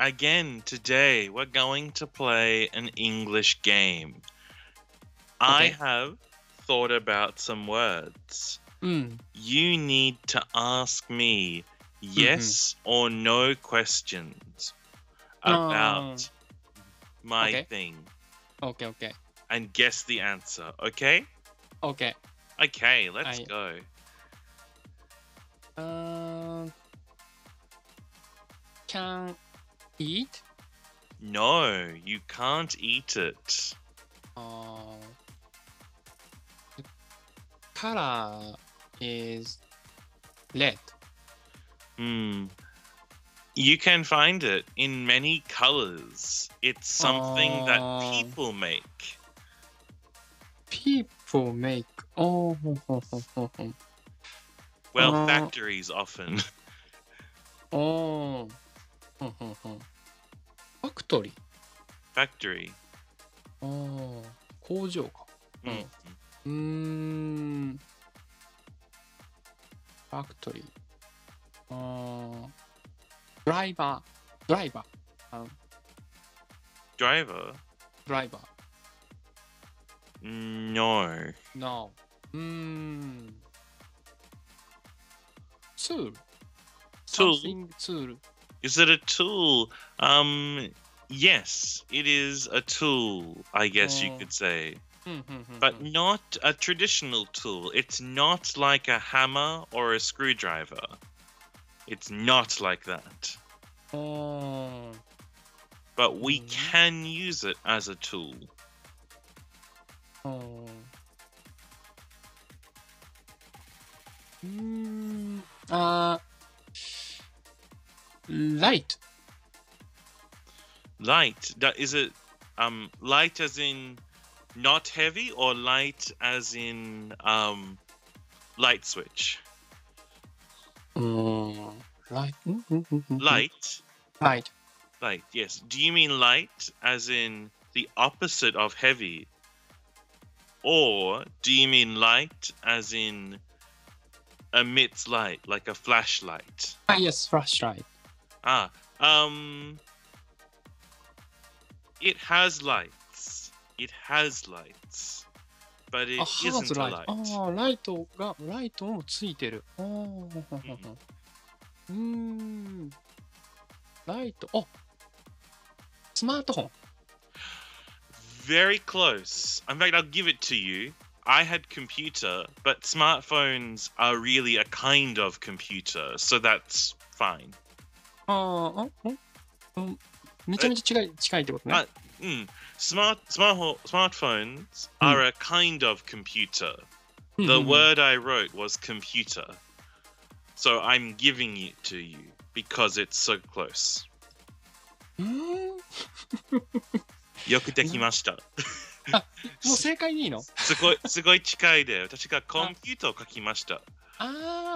again today we're going to play an English game. Okay. I have thought about some words. Mm. You need to ask me yes mm-hmm. or no questions about oh. my okay. thing. Okay, okay. And guess the answer, okay? Okay. Okay, let's I... go. Uh, can eat? No, you can't eat it. Oh. The color is red. Hmm. You can find it in many colors. It's something that uh, people make. People make. Oh. Well, uh. factories often. oh. ーほんほんほんファクトリー.おー工場か Mm. うーんファクトリーあードライバードライバー Driver? ドライバー？No. No うーんツール Tool? Something ツール Is it a tool? Um, yes, it is a tool, I guess you oh. could say. but not a traditional tool. It's not like a hammer or a screwdriver. It's not like that. Oh. But we mm-hmm. can use it as a tool. Oh. Mm, uh, light light. That is it um light as in not heavy or light as in um light switch? Mm, light. Mm, mm, mm, light. Light. Light yes. Do you mean light as in the opposite of heavy? Or do you mean light as in emits light like a flashlight? Ah yes flashlight. Ah um it has lights. It has lights. But it あ、has isn't a light. light. Ah, ah. hmm. oh! Very close. In fact, I'll give it to you. I had computer, but smartphones are really a kind of computer, so that's fine. ああ、んん um, めちゃめちゃ近い,近いってこと。うん、スマートスマホスマートフォン are a kind of computer. The word I wrote was computer. So I'm giving it to you because it's so close. よくできました。もう正解でいいの？す,ごいすごい近いで私がコンピューターを書きました。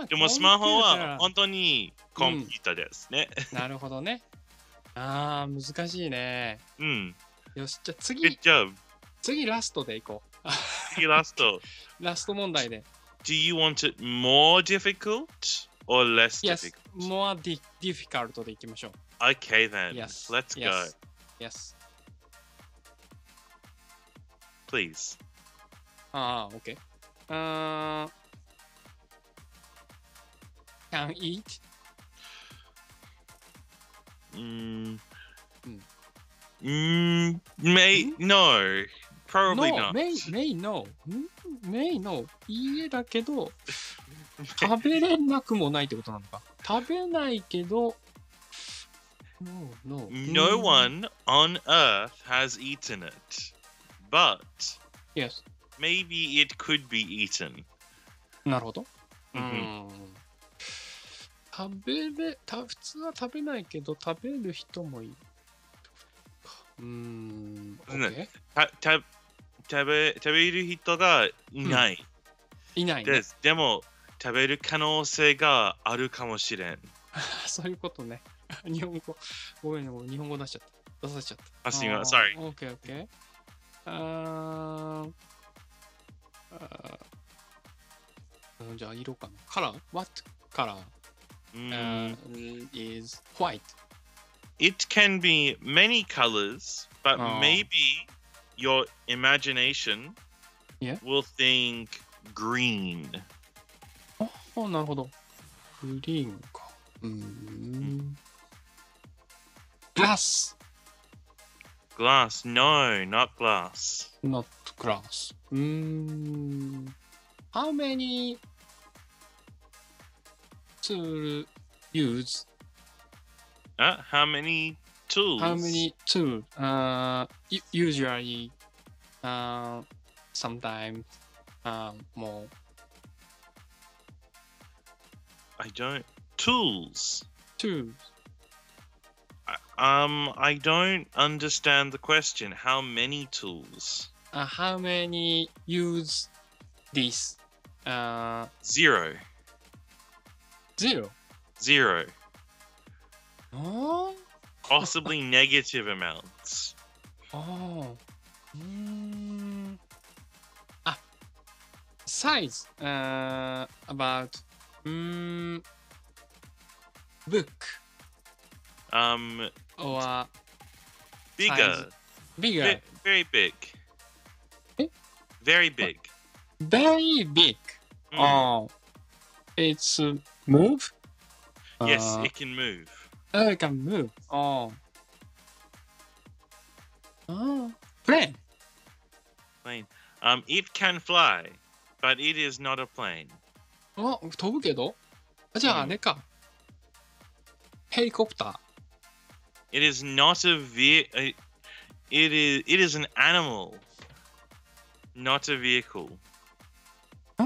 でもスマホは本当にコンピューターですね。なるほどね。ああ、難しいね。うん。よし、じゃあ Good 次、job. 次ラストでいこう。次ラスト。ラスト問題で。Do you want it more difficult or less Yes, difficult? more di- difficult でいきましょう。Okay then. Yes. Let's go. yes. Yes. Please. ああ、OK。あー can eat? Mm. Mm. Mm, may no. Probably no, not. may, may no. ん may no. いいえだけど、食べれなくもないってことなのか。食べないけど、no, no. No うん one on Earth has eaten it, but Yes. maybe it could be eaten. なるほど。う Mhm. ん。食べれ、た普通は食べないけど、食べる人もいる。うーん。ね OK? たた食べ食べる人がいないいない、ねで。す。でも食べる可能性があるかもしれん。そういうことね。日本語。ごめんね、もう日本語出しちゃった。出させちゃった。あすいません sorry オッケーオッケー。あーあーうんじゃあ色かな。カラー ?What color、うん mm. Uh, is white. It can be many colors, but oh. maybe your imagination yeah. will think green. Oh, oh, glass Glass, no, not glass. Not glass. Mm. How many tool use? Uh, how many tools? How many tools? Uh, usually, uh, sometimes, uh, more. I don't. Tools. Tools. I- Um, I don't understand the question. How many tools? Uh, how many use this? Uh, Zero. Zero. Zero. Oh? Possibly negative amounts. Oh. Mm. Ah. Size. Uh, about. Mm, book. Um. Or. Uh, bigger. Size. Bigger. V eh? very big. Very big. Very big. Mm. Oh. It's. Uh, Move? Yes, Uh, it can move. oh, it can move. Oh. Oh. Plane. Um, it can fly, but it is not a plane. Oh, 더블 It is not a ve- uh, It is. It is an animal, not a vehicle.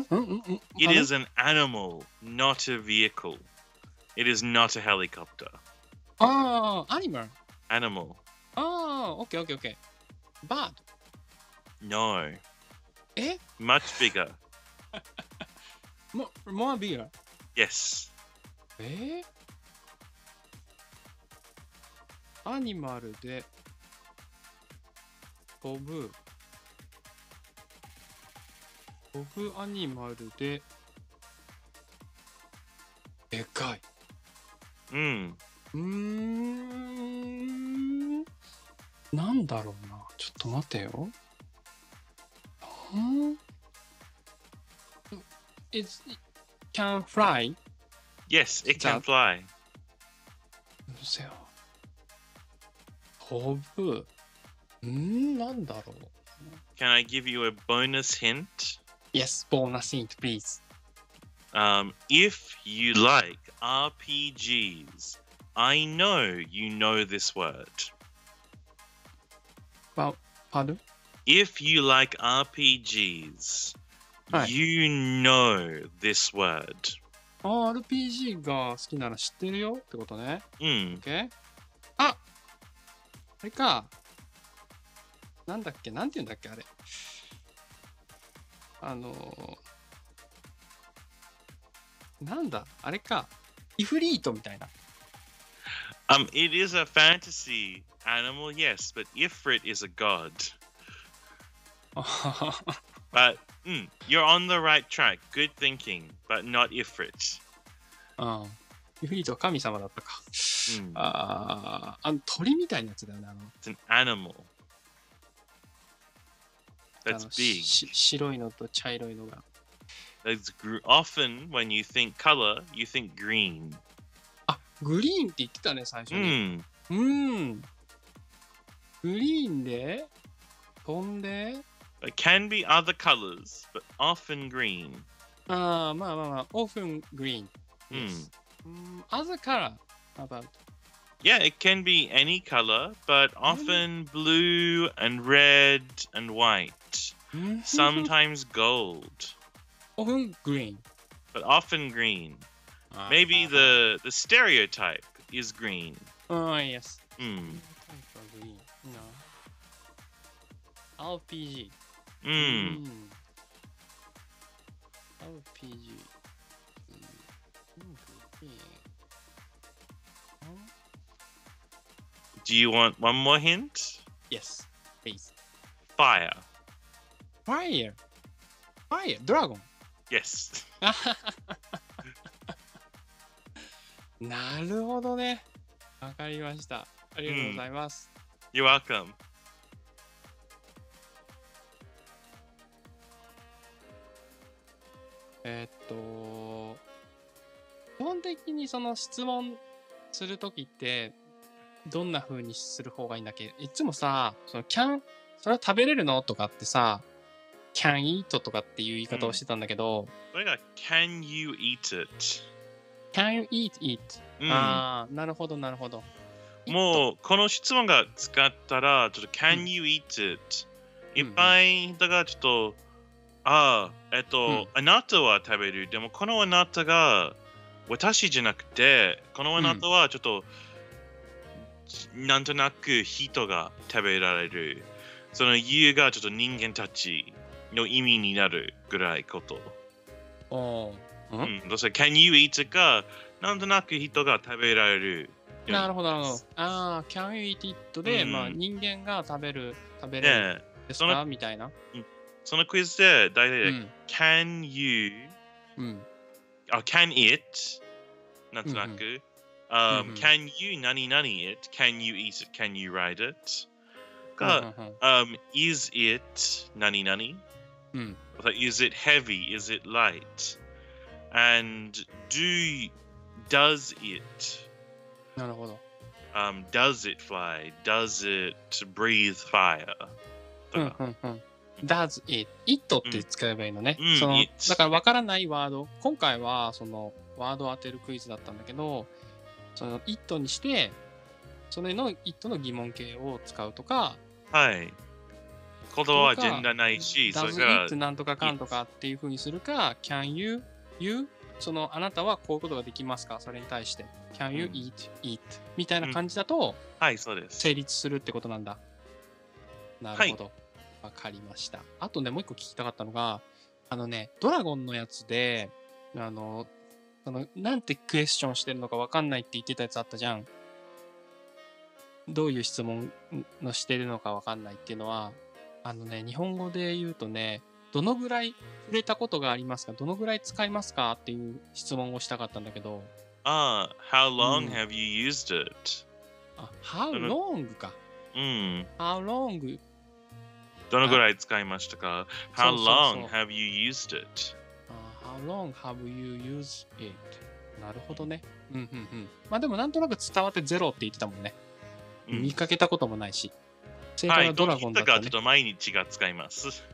ー。うんうんうん。It あれ is an animal, not a vehicle. It is not a helicopter. ああ、アニマル。Animal. ああ、オッケーオッケーオッケー。バード。No. え Much bigger. も、もうビーガー。Yes. えー、アニマルで飛ぶ飛ぶアニマルででかい Mm. うーんなんだろうなちょっと待てよん It's, it can fly? Yes, it can That- fly. うせよ。飛ぶ。んなんだろう。Can I give you a bonus hint? Yes, bonus hint, please. Um, if you like RPGs, I know you know this word. Well, pardon? If you like RPGs, Hi. you know this word. あ RPG が好きなら知ってるよってことね。 Mm. OK? ああれか。なんだっけなんて言うんだっけあれ。 あのーなんだあれか。イフリートみたいな。Um, it is a fantasy animal, yes, but Ifrit is a god. But mm, you're on the right track. Good thinking, but not Ifrit. うん。イフリートは神様だったか。Mm. ああ、あの鳥みたいなやつだよね。あの It's an animal. あ That's の big. し白いのと茶色いのが。That's gr- often when you think color, you think green. あ、グリーンって言ってたね、最初に。Mm. うん。グリーンで飛んで It can be other colors, but often green. ああ、まあまあまあ、オープングリーン。Mm. うん、other color about Yeah, it can be any color, but often blue and red and white. うん、Sometimes gold, オープングリーン。but often green. あー Maybe the the stereotype is green. あー、yes。Mm. グリーン。な RPG。Mm. ん RPG。うん Do you want one more hint? Yes, please. Fire. Fire! Fire! ドラゴン Yes. なるほどね。わかりました。ありがとうございます。You're welcome. えーっと、基本的にその質問するときって、どんな風にする方がいいんだっけ？いつもさ、その can、それは食べれるの？とかってさ、can eat とかっていう言い方をしてたんだけど、これが Can you eat it? can you eat it? うんああ、なるほど、なるほど。もうこの質問が使ったら、ちょっと Can you eat it? いっぱい人がちょっと、ああ、えっと、うんあなたは食べる。でもこのあなたが私じゃなくて、このあなたはちょっと、なんとなく人が食べられる。その You がちょっと人間たちの意味になるぐらいこと。おーんうん、そして Can you eat がなんとなく人が食べられる。なるほど、なるほど。ああ、can you eat it で、うんまあ人間が食べる、食べれるねですか？みたいな。そのクイズで大体、うん。Can you うん。あ、can it なんとなく、うんうん um, can you 何々 it can you eat it can you ride it が、um, is it 何々うん is it heavy is it light and do does it なるほど。um, does it fly does it breathe fire とうんか、うんうん。does it, it って使えばいいのね。うんそのだから分からないワード。今回はそのワードを当てるクイズだったんだけど、その it にして、それの it の疑問形を使うとか、はい言葉はジェンダーないしそれからなんとかかんとかっていう風にするか、can you, you? そのあなたはこういうことができますか？それに対して。can you うん eat, eat? みたいな感じだとはいそうです成立するってことなんだ。なるほど。わ、かりました。あとね、もう一個聞きたかったのが、あのね、ドラゴンのやつで、あの、そのなんてクエスチョンしてるのかわかんないって言ってたやつあったじゃん。どういう質問のしてるのかわかんないっていうのは、あのね、日本語で言うとね、どのぐらい触れたことがありますか？どのぐらい使いますかっていう質問をしたかったんだけど、ああ How long うん have you used it? あ、how どの long か。うん。how long どのぐらい使いましたか ?How long have you used it? Long have you used it? なるほどね。うんうんうん。まあでもなんとなく伝わってゼロって言ってたもんね。うん見かけたこともないし。正はい、解はドラゴンだったねだからちょっ。と毎日が使います。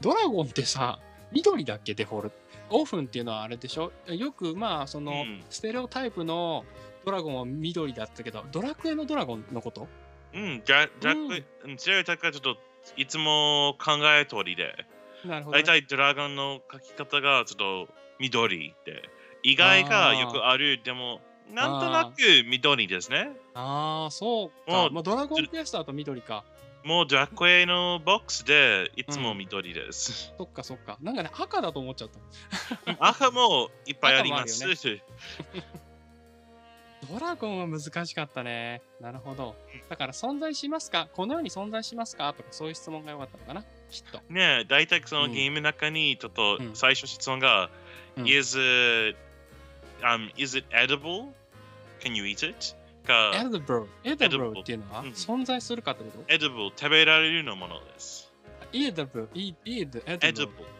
ドラゴンってさ、緑だっけデフォルト。オフンっていうのはあれでしょ？よくまあその、うんステレオタイプのドラゴンは緑だったけど、ドラクエのドラゴンのこと？うん、じゃ、じゃ、うん、ジェイタカちょっといつも考え通りで、大体ドラゴンの書き方がちょっと緑で、意外がよくある、でも、なんとなく緑ですね。ああ、そうか。もうまあ、ドラゴンクエストだと緑か。もうドラクエのボックスでいつも緑です。そっかそっか。なんかね、赤だと思っちゃった。赤もいっぱいあります。赤もドラゴンは難しかったね。なるほど。だから存在しますか？この世に存在しますか？とかそういう質問が良かったのかなきっと。ねえ、大体そのうんゲームの中にちょっとうん最初質問が、うん is, it, um, is it edible? Can you eat it? か、edible。edible っていうのはうん存在するかってこと edible 食べられるのものです。?edible。e- ed- edible。edible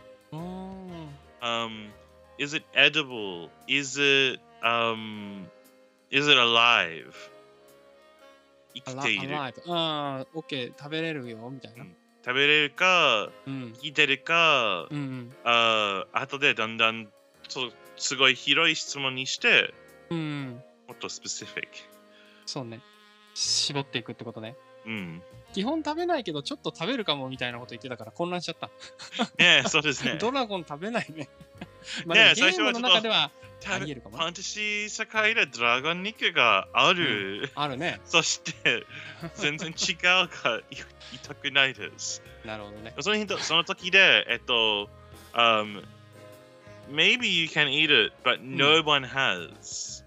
um, is it edible? Is it, um, is it alive? 生きている。alive。ああ、OK。食べれるよ。みたいな。食べれるか、うん。生きてるか、うんうん。あー後でだんだんそうすごい広い質問にして、うん。もっとスペシフィック。そうね。絞っていくってことね。うん。基本食べないけど、ちょっと食べるかもみたいなこと言ってたから混乱しちゃった。ねえ、そうですね。ドラゴン食べないね。まあでもゲームの中ではフありえるかもァンタジー世界でドラゴン肉がある。あるね。そして、全然違うから言いたくないです。なるほどね。その人その時で、えっと、um, maybe you can eat it, but no one has、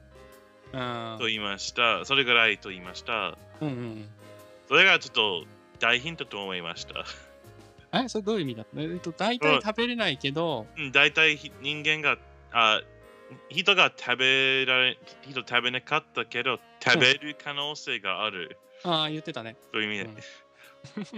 うん。と言いました。それぐらいと言いました。うんうんそれがちょっと大ヒントと思いました。うん。え、それどういう意味だ？えっと、大体食べれないけど、うん、大体ひ人間があ人が食べられ、人食べなかったけど、食べる可能性があるああ、言ってたね。という意味うんで、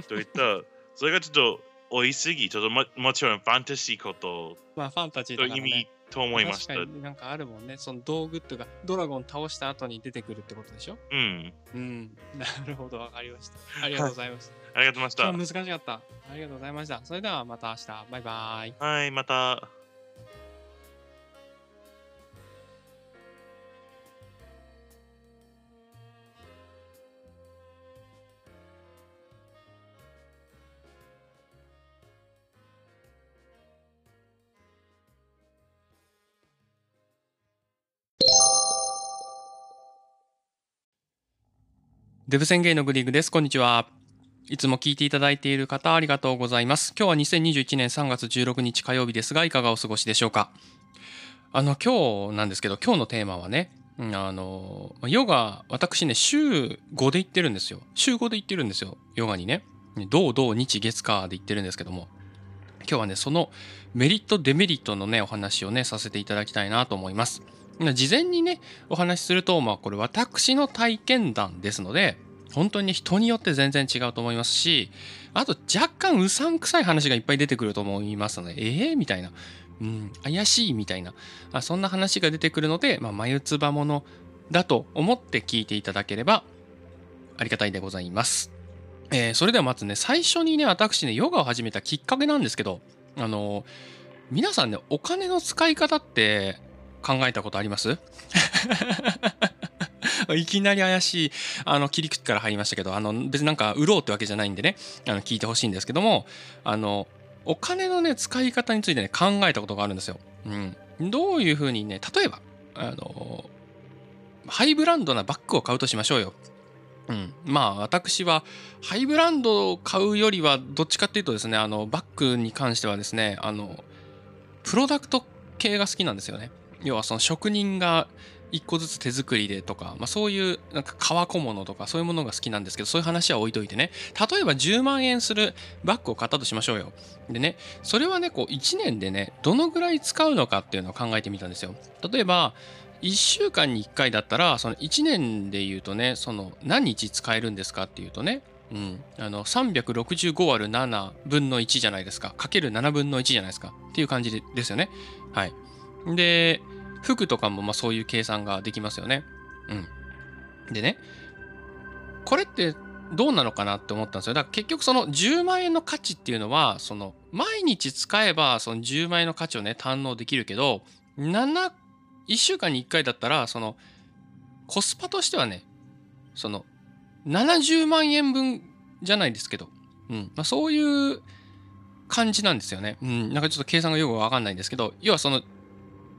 といった、それがちょっと多いすぎ、ちょっとももちろんファンタジーことまあ、ファンタジーとね意味。と思いました。確かになんかあるもんね。その道具っていうか、ドラゴン倒した後に出てくるってことでしょ？うん。うん。なるほど、わかりました。ありがとうございました。ありがとうございまし今日難しかった。ありがとうございました。それではまた明日。バイバイ。た。はい、また。デブ宣言のグリーグです。こんにちは。いつも聞いていただいている方ありがとうございます。今日は2021年3月16日火曜日ですが、いかがお過ごしでしょうか？あの、今日なんですけど、今日のテーマはね、うんあの、ヨガ、私ね、週5で行ってるんですよ。週5で行ってるんですよ。ヨガにね。土、土、日、月、火で行ってるんですけども。今日はね、そのメリット、デメリットのね、お話をね、させていただきたいなと思います。事前にね、お話しすると、まあこれ私の体験談ですので、本当に人によって全然違うと思いますし、あと若干うさんくさい話がいっぱい出てくると思いますので、ええー、みたいな、うん、怪しいみたいな、あそんな話が出てくるので、まあ、眉唾ものだと思って聞いていただければありがたいでございます。えーそれではまずね、最初にね、私ね、ヨガを始めたきっかけなんですけど、あの皆さんね、お金の使い方って考えたことあります？いきなり怪しいあの切り口から入りましたけどあの別になんか売ろうってわけじゃないんでねあの聞いてほしいんですけどもあのお金のね使い方についてね考えたことがあるんですよ。うん、どういうふうにね例えばあのハイブランドなバッグを買うとしましょうよ。うん、まあ私はハイブランドを買うよりはどっちかっていうとですねあのバッグに関してはですねあのプロダクト系が好きなんですよね。要はその職人が一個ずつ手作りでとか、まあ、そういうなんか革小物とかそういうものが好きなんですけどそういう話は置いといてね。例えば10万円するバッグを買ったとしましょうよ。でねそれはねこう1年でねどのぐらい使うのかっていうのを考えてみたんですよ。例えば1週間に1回だったらその1年で言うとねその何日使えるんですかっていうとねうん、あの365割る7分の1じゃないですか。かける7分の1じゃないですか。っていう感じでですよね。はい。で服とかもまあそういう計算ができますよね。うん。でね、これってどうなのかなって思ったんですよ。だから結局その10万円の価値っていうのは、その毎日使えばその10万円の価値をね、堪能できるけど、7、1週間に1回だったら、そのコスパとしてはね、その70万円分じゃないですけど、うん。まあ、そういう感じなんですよね。うん。なんかちょっと計算がよくわかんないんですけど、要はその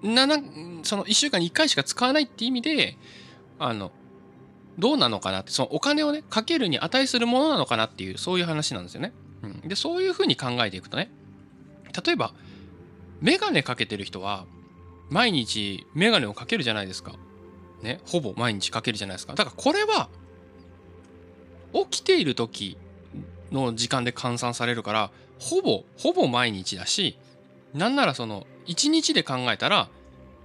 7その1週間に1回しか使わないって意味であのどうなのかなってそのお金をねかけるに値するものなのかなっていうそういう話なんですよね。うん、でそういうふうに考えていくとね例えばメガネかけてる人は毎日メガネをかけるじゃないですか。ねほぼ毎日かけるじゃないですか。だからこれは起きている時の時間で換算されるからほぼほぼ毎日だしなんならその1日で考えたら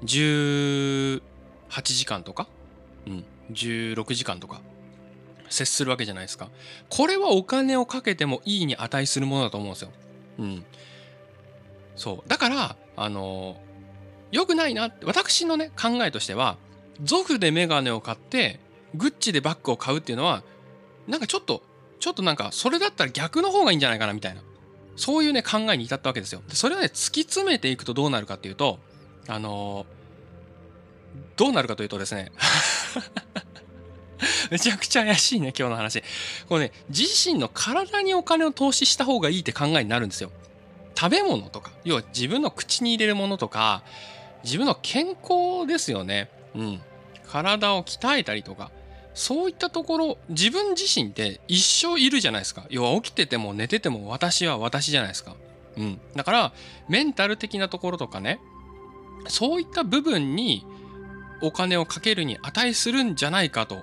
18時間とか、うん、16時間とか接するわけじゃないですか。これはお金をかけてもいいに値するものだと思うんですよ。うん。そう。だから、あの良くないなって、私のね、考えとしては、ゾフでメガネを買って、グッチでバッグを買うっていうのは、なんかちょっと、ちょっとなんか、それだったら逆の方がいいんじゃないかなみたいな。そういうね、考えに至ったわけですよ。それをね、突き詰めていくとどうなるかっていうと、あのどうなるかというとですね、めちゃくちゃ怪しいね、今日の話。これね、自身の体にお金を投資した方がいいって考えになるんですよ。食べ物とか、要は自分の口に入れるものとか、自分の健康ですよね。うん。体を鍛えたりとか、そういったところ、自分自身って一生いるじゃないですか。要は起きてても寝てても私は私じゃないですか。うん。だから、メンタル的なところとかね、そういった部分にお金をかけるに値するんじゃないかと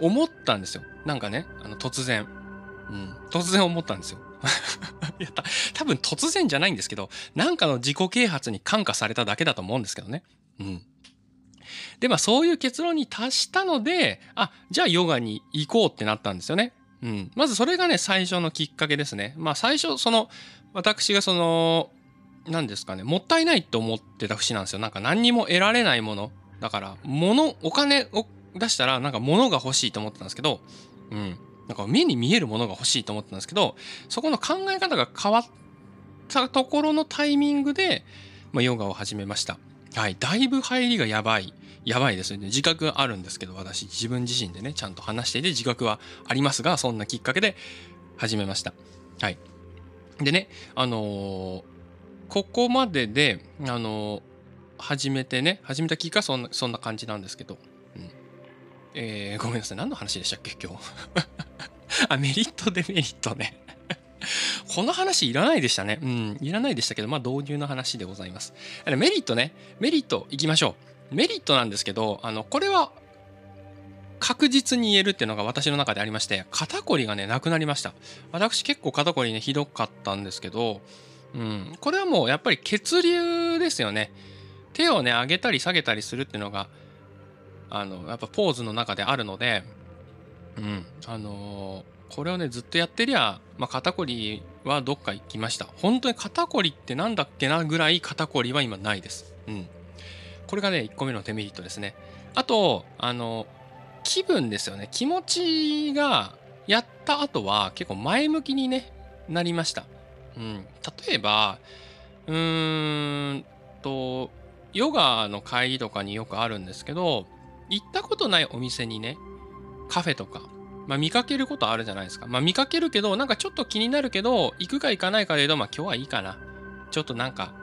思ったんですよ。なんかね、あの突然。うん。突然思ったんですよ。い や、た多分突然じゃないんですけど、なんかの自己啓発に感化されただけだと思うんですけどね。うん。で、まあそういう結論に達したので、あ、じゃあヨガに行こうってなったんですよね。うん。まずそれがね、最初のきっかけですね。まあ最初、その、私がその、何ですかね、もったいないと思ってた節なんですよ。なんか何にも得られないもの。だから、物、お金を出したらなんか物が欲しいと思ってたんですけど、うん。なんか目に見えるものが欲しいと思ってたんですけど、そこの考え方が変わったところのタイミングで、まあ、ヨガを始めました。はい。だいぶ入りがやばい。やばいですよね。自覚あるんですけど、私、自分自身でね、ちゃんと話していて自覚はありますが、そんなきっかけで始めました。はい。でね、あのー、ここまでで、あのー、始めてね、始めたきっかけはそんな、そんな感じなんですけど、うん。えー、ごめんなさい。何の話でしたっけ、今日。あ、メリット、デメリットね。この話いらないでしたね。うん、いらないでしたけど、まあ導入の話でございます。メリットね、メリットいきましょう。メリットなんですけど、あの、これは確実に言えるっていうのが私の中でありまして、肩こりがね、なくなりました。私結構肩こりね、ひどかったんですけど、うん、これはもうやっぱり血流ですよね。手をね、上げたり下げたりするっていうのが、あの、やっぱポーズの中であるので、うん、あのーこれをねずっとやってりゃ、まあ、肩こりはどっか行きました本当に肩こりってなんだっけなぐらい肩こりは今ないですうんこれがね1個目のデメリットですねあとあの気分ですよね気持ちがやった後は結構前向きにねなりましたうん例えばうーんとヨガの会議とかによくあるんですけど行ったことないお店にねカフェとかまあ見かけることあるじゃないですか。まあ見かけるけど、なんかちょっと気になるけど、行くか行かないかで言うと、まあ今日はいいかな。ちょっとなんか、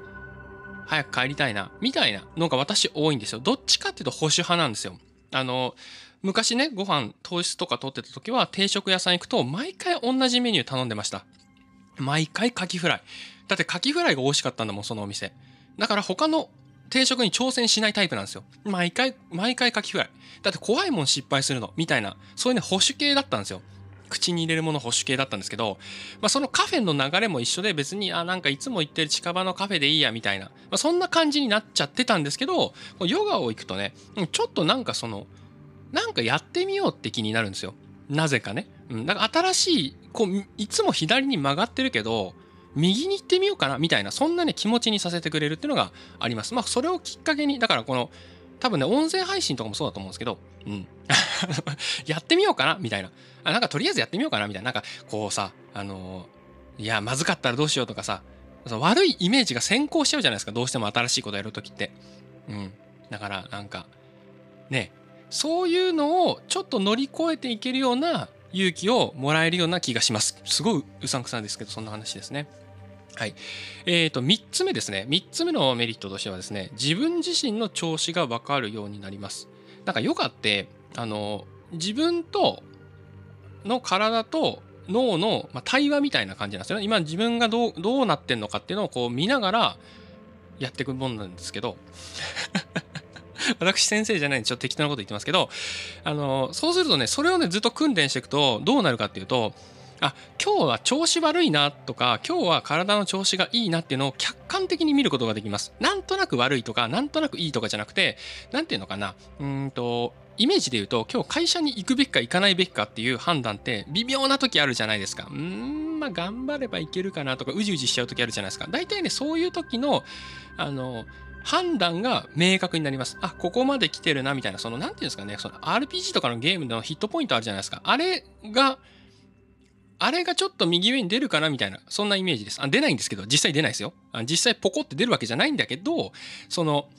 早く帰りたいな。みたいなのが私多いんですよ。どっちかっていうと保守派なんですよ。あの、昔ね、ご飯、糖質とか取ってた時は、定食屋さん行くと、毎回同じメニュー頼んでました。毎回カキフライ。だってカキフライが美味しかったんだもん、そのお店。だから他の定食に挑戦しないタイプなんですよ。毎回、毎回カキフライ。だって怖いもん失敗するの、みたいな、そういうね、保守系だったんですよ。口に入れるもの保守系だったんですけど、まあ、そのカフェの流れも一緒で別に、あ、なんかいつも行ってる近場のカフェでいいや、みたいな、まあ、そんな感じになっちゃってたんですけど、ヨガを行くとね、ちょっとなんかその、なんかやってみようって気になるんですよ。なぜかね。うん、だから新しい、こう、いつも左に曲がってるけど、右に行ってみようかなみたいなそんなね気持ちにさせてくれるっていうのがありますまあそれをきっかけにだからこの多分ね音声配信とかもそうだと思うんですけどうん やってみようかなみたいなあなんかとりあえずやってみようかなみたいななんかこうさあの、いやまずかったらどうしようとかさ悪いイメージが先行しちゃうじゃないですかどうしても新しいことやるときってうんだからなんかねそういうのをちょっと乗り越えていけるような勇気をもらえるような気がします。すごいうさんくさんですけど、そんな話ですね。はい。えっ、ー、と、3つ目ですね。3つ目のメリットとしてはですね、自分自身の調子が分かるようになります。なんかヨガって、あの、自分との体と脳の、まあ、対話みたいな感じなんですよね。今自分がどうどうなってんのかっていうのをこう見ながらやっていくもんなんですけど 私先生じゃないんでちょっと適当なこと言ってますけど、あの、そうするとね、それをね、ずっと訓練していくと、どうなるかっていうと、あ、今日は調子悪いなとか、今日は体の調子がいいなっていうのを客観的に見ることができます。なんとなく悪いとか、なんとなくいいとかじゃなくて、なんていうのかな、うんと、イメージで言うと、今日会社に行くべきか行かないべきかっていう判断って微妙な時あるじゃないですか。うーん、まあ頑張ればいけるかなとか、うじうじしちゃう時あるじゃないですか。大体ね、そういう時の、あの、判断が明確になります。あ、ここまで来てるな、みたいな、その、なんていうんですかね、その RPG とかのゲームのヒットポイントあるじゃないですか。あれが、あれがちょっと右上に出るかなみたいな、そんなイメージです。あ出ないんですけど、実際出ないですよ。あ実際ポコって出るわけじゃないんだけど、その、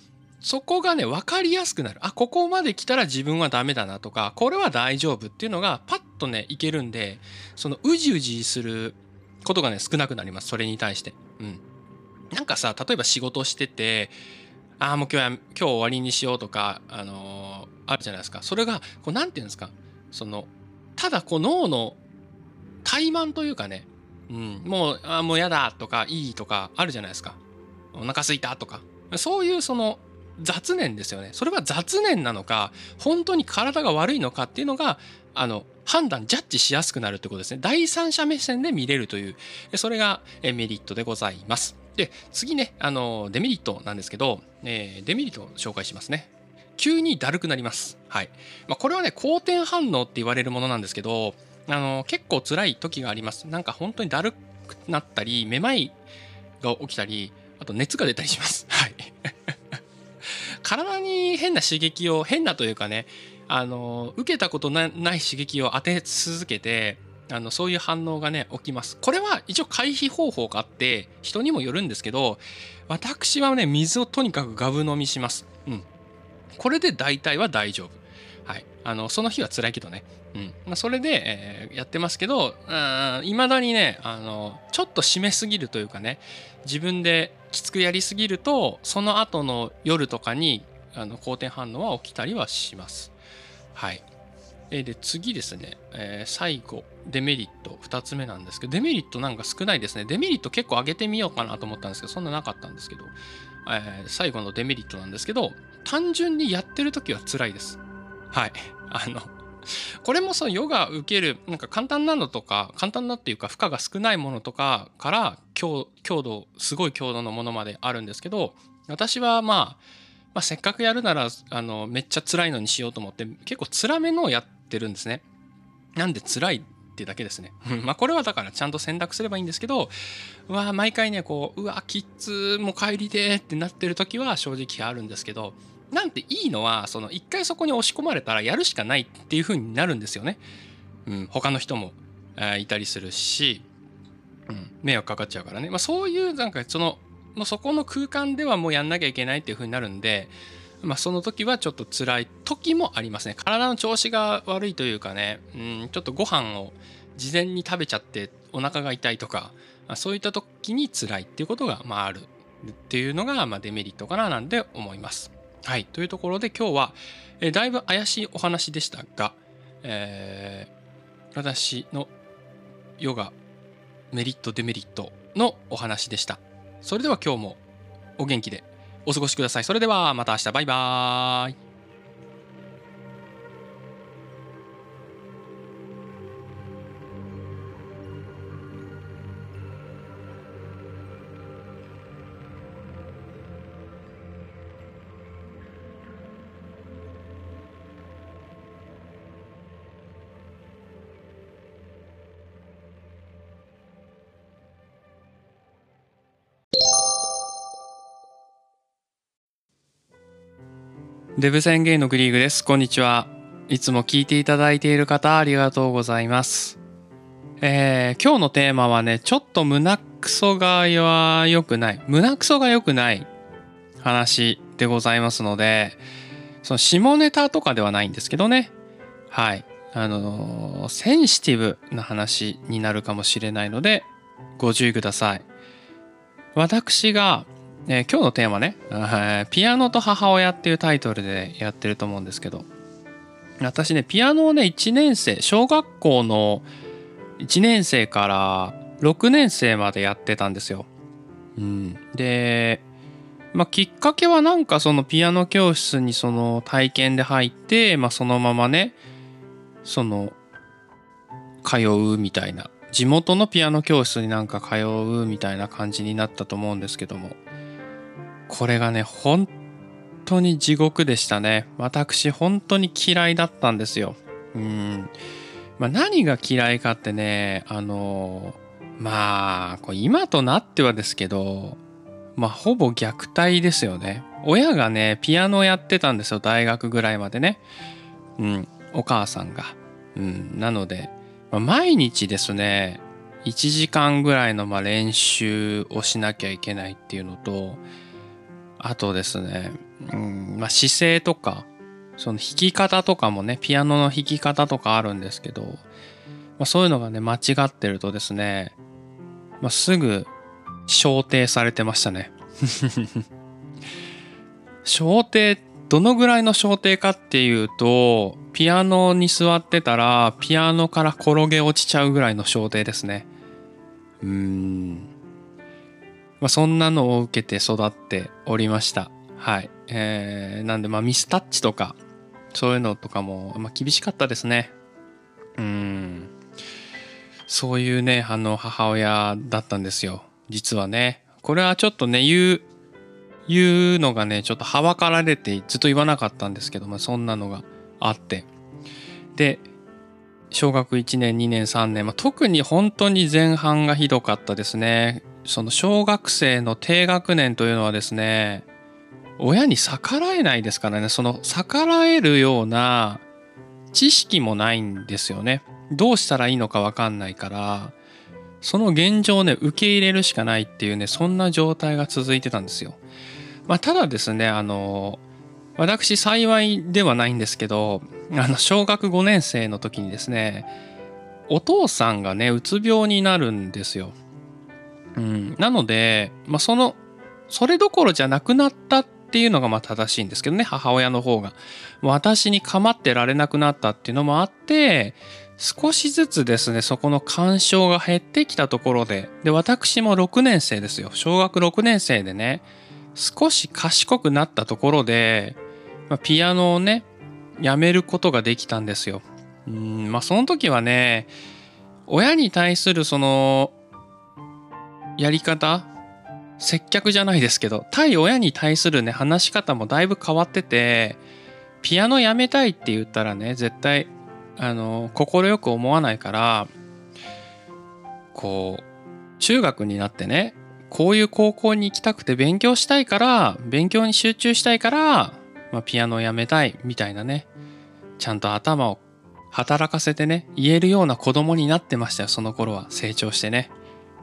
そこがね、分かりやすくなる。あ、ここまで来たら自分はダメだなとか、これは大丈夫っていうのがパッとね、いけるんで、そのうじうじすることがね、少なくなります。それに対して。うん。なんかさ、例えば仕事してて、ああ、もう今日は、今日終わりにしようとか、あのー、あるじゃないですか。それが、こう、なんていうんですか。その、ただ、こう、脳の怠慢というかね、うん、もう、あもうやだとか、いいとか、あるじゃないですか。お腹すいたとか。そういう、その、雑念ですよね。それは雑念なのか、本当に体が悪いのかっていうのが、あの、判断、ジャッジしやすくなるってことですね。第三者目線で見れるという、それがメリットでございます。で、次ね、あの、デメリットなんですけど、えー、デメリットを紹介しますね。急にだるくなります。はい。まあ、これはね、好転反応って言われるものなんですけど、あの、結構辛い時があります。なんか本当にだるくなったり、めまいが起きたり、あと熱が出たりします。はい。体に変な刺激を、変なというかね、あの、受けたことない刺激を当て続けて、あのそういう反応がね起きます。これは一応回避方法があって人にもよるんですけど私はね水をとにかくガブ飲みします。うん。これで大体は大丈夫。あのその日は辛いけどね。うん。まあ、それで、えー、やってますけどいまだにねあのちょっと締めすぎるというかね自分できつくやりすぎるとその後の夜とかにあの好転反応は起きたりはします。はい。えで次ですね、えー、最後。デメリット。2つ目なんですけどデメリットなんか少ないですね。デメリット結構上げてみようかなと思ったんですけどそんななかったんですけど、えー、最後のデメリットなんですけど単純にやってる時は辛いです。はいあのこれもそのヨガ受けるなんか簡単なのとか簡単なっていうか負荷が少ないものとかから強強度すごい強度のものまであるんですけど私はまあまあ、せっかくやるならあのめっちゃ辛いのにしようと思って結構辛めのをやってるんですね。なんで辛いってだけですね。まあこれはだからちゃんと選択すればいいんですけど、うわ毎回ねこううわキッズも帰りでってなってる時は正直あるんですけど、なんていいのはその一回そこに押し込まれたらやるしかないっていう風になるんですよね。うん、他の人も、え、いたりするし、うん、迷惑かかっちゃうからね。まあそういうなんかそのもうそこの空間ではもうやんなきゃいけないっていう風になるんで、まあ、その時はちょっと辛い時もありますね体の調子が悪いというかね、うん、ちょっとご飯を事前に食べちゃってお腹が痛いとか、まあ、そういった時に辛いっていうことがまああるっていうのがまあデメリットかななんて思います。はい。というところで今日は、え、だいぶ怪しいお話でしたが、えー、私のヨガメリットデメリットのお話でした。それでは今日もお元気でお過ごしください。それではまた明日バイバーイ。デブ宣言のグリーグです。こんにちは。いつも聞いていただいている方ありがとうございます。えー、今日のテーマはね、ちょっと胸クソが良くない。胸クソが良くない話でございますので、その下ネタとかではないんですけどね。はい。あのー、センシティブな話になるかもしれないので、ご注意ください。私がえー、今日のテーマね、ピアノと母親っていうタイトルでやってると思うんですけど、私ね、ピアノをね、1年生、小学校の1年生から6年生までやってたんですよ。うん、で、まあ、きっかけはなんかそのピアノ教室にその体験で入って、まあ、そのままね、その、通うみたいな、地元のピアノ教室になんか通うみたいな感じになったと思うんですけども、これがね、本当に地獄でしたね。私、本当に嫌いだったんですよ。うん。まあ、何が嫌いかってね、あの、まあ、今となってはですけど、まあ、ほぼ虐待ですよね。親がね、ピアノをやってたんですよ、大学ぐらいまでね。うん、お母さんが。うん、なので、まあ、毎日ですね、1時間ぐらいのま練習をしなきゃいけないっていうのと、あとですね、うんまあ、姿勢とか、その弾き方とかもね、ピアノの弾き方とかあるんですけど、まあ、そういうのがね、間違ってるとですね、まあ、すぐ、焦点されてましたね。焦点、どのぐらいの焦点かっていうと、ピアノに座ってたら、ピアノから転げ落ちちゃうぐらいの焦点ですね。うーん。まあ、そんなのを受けて育っておりました。はい。えー、なんで、まあ、ミスタッチとか、そういうのとかも、まあ、厳しかったですね。うん。そういうね、あの、母親だったんですよ。実はね。これはちょっとね、言う、言うのがね、ちょっとはばかられてずっと言わなかったんですけども、そんなのがあって。で、小学1年、2年、3年、まあ、特に本当に前半がひどかったですね。その小学生の低学年というのはですね、親に逆らえないですからね、その逆らえるような知識もないんですよね。どうしたらいいのかわかんないから、その現状をね、受け入れるしかないっていうね、そんな状態が続いてたんですよ。まあ、ただですね、あの、私幸いではないんですけど、あの、小学5年生の時にですね、お父さんがね、うつ病になるんですよ。うん。なので、まあ、その、それどころじゃなくなったっていうのがまあ正しいんですけどね、母親の方が。私に構ってられなくなったっていうのもあって、少しずつですね、そこの干渉が減ってきたところで、で、私も6年生ですよ。小学6年生でね、少し賢くなったところで、まあ、ピアノをね、やめることができたんですよ。うん、まあその時はね、親に対するその、やり方？接客じゃないですけど、対親に対するね、話し方もだいぶ変わってて、ピアノやめたいって言ったらね、絶対あの快く思わないからこう中学になってねこういう高校に行きたくて勉強したいから勉強に集中したいから、まあ、ピアノをやめたいみたいなねちゃんと頭を働かせてね言えるような子供になってましたよその頃は。成長してね。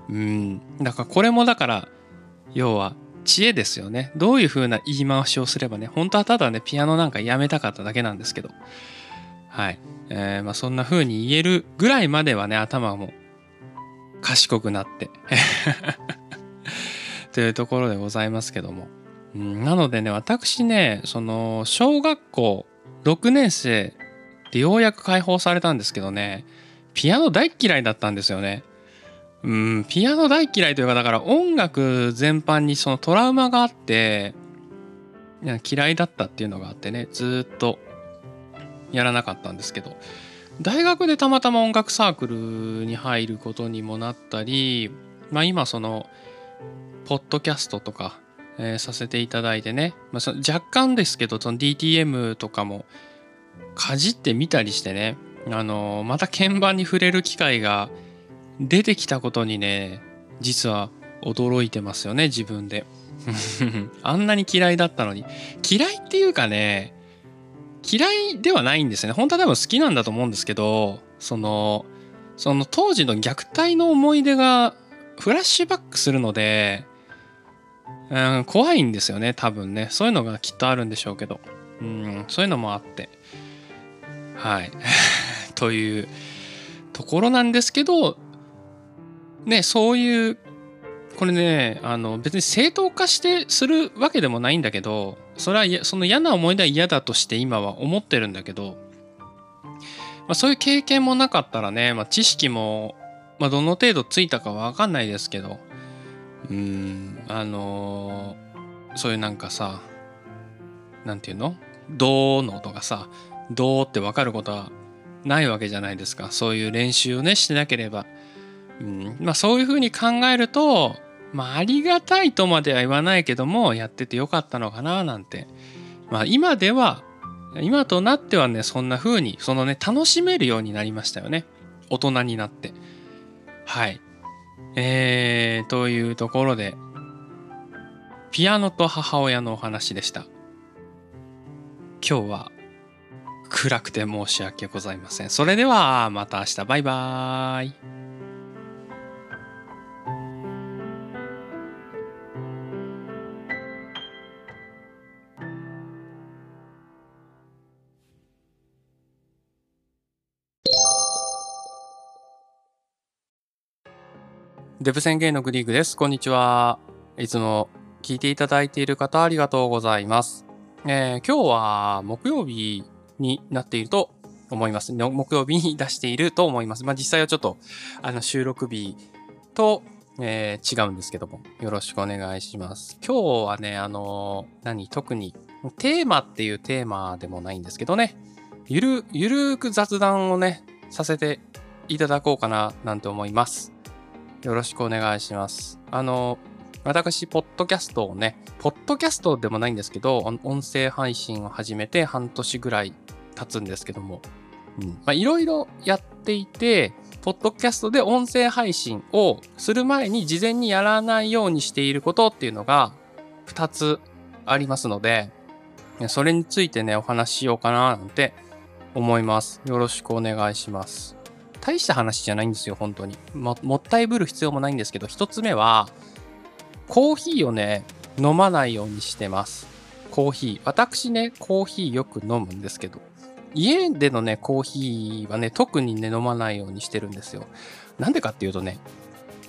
うんだからこれもだから要は知恵ですよねどういう風な言い回しをすればね本当はただねピアノなんかやめたかっただけなんですけどはい。えー、まあそんな風に言えるぐらいまではね、頭も賢くなって というところでございますけども。うん、なのでね、私ね、その、小学校6年生でようやく解放されたんですけどね、ピアノ大嫌いだったんですよね。うん、ピアノ大嫌いというか、だから音楽全般にそのトラウマがあって、嫌いだったっていうのがあってね、ずっとやらなかったんですけど大学でたまたま音楽サークルに入ることにもなったり、まあ、今そのポッドキャストとか、えー、させていただいてね、まあ、その若干ですけどその DTM とかもかじってみたりしてねあのー、また鍵盤に触れる機会が出てきたことにね実は驚いてますよね自分で あんなに嫌いだったのに嫌いっていうかね嫌いではないんですね。本当は多分好きなんだと思うんですけど、その、その当時の虐待の思い出がフラッシュバックするので、うん、怖いんですよね、多分ね。そういうのがきっとあるんでしょうけど。うん、そういうのもあって。はい。というところなんですけど、ね、そういうこれねあの別に正当化してするわけでもないんだけどそれはその嫌な思い出は嫌だとして今は思ってるんだけど、まあ、そういう経験もなかったらね、まあ、知識も、まあ、どの程度ついたかわかんないですけどうんあのー、そういうなんかさなんていうの？どうのとかさどうってわかることはないわけじゃないですか。そういう練習をねしてなければ。うんまあ、そういうふうに考えるとまあ、ありがたいとまでは言わないけども、やっててよかったのかななんて。まあ、今では、今となってはね、そんな風に、そのね、楽しめるようになりましたよね。大人になって。はい。えー、というところで、ピアノと母親のお話でした。今日は暗くて申し訳ございません。それではまた明日バイバーイ。デブ宣言のグリーグです。こんにちは。いつも聞いていただいている方ありがとうございます。えー、今日は木曜日になっていると思います。木曜日に出していると思います。まあ実際はちょっとあの収録日と、えー、違うんですけども、よろしくお願いします。今日はね、あのー、何、特にテーマっていうテーマでもないんですけどね、ゆる、ゆるく雑談をね、させていただこうかななんて思います。よろしくお願いします。あの、私、ポッドキャストをね、ポッドキャストでもないんですけど、音声配信を始めて半年ぐらい経つんですけども、いろいろやっていて、ポッドキャストで音声配信をする前に事前にやらないようにしていることっていうのが2つありますので、それについてね、お話ししようかななんて思います。よろしくお願いします。大した話じゃないんですよ、本当に。ももったいぶる必要もないんですけど、1つ目は、コーヒーをね、飲まないようにしてます。コーヒー。私ね、コーヒーよく飲むんですけど、家でのね、コーヒーはね、特にね、飲まないようにしてるんですよ。なんでかっていうとね、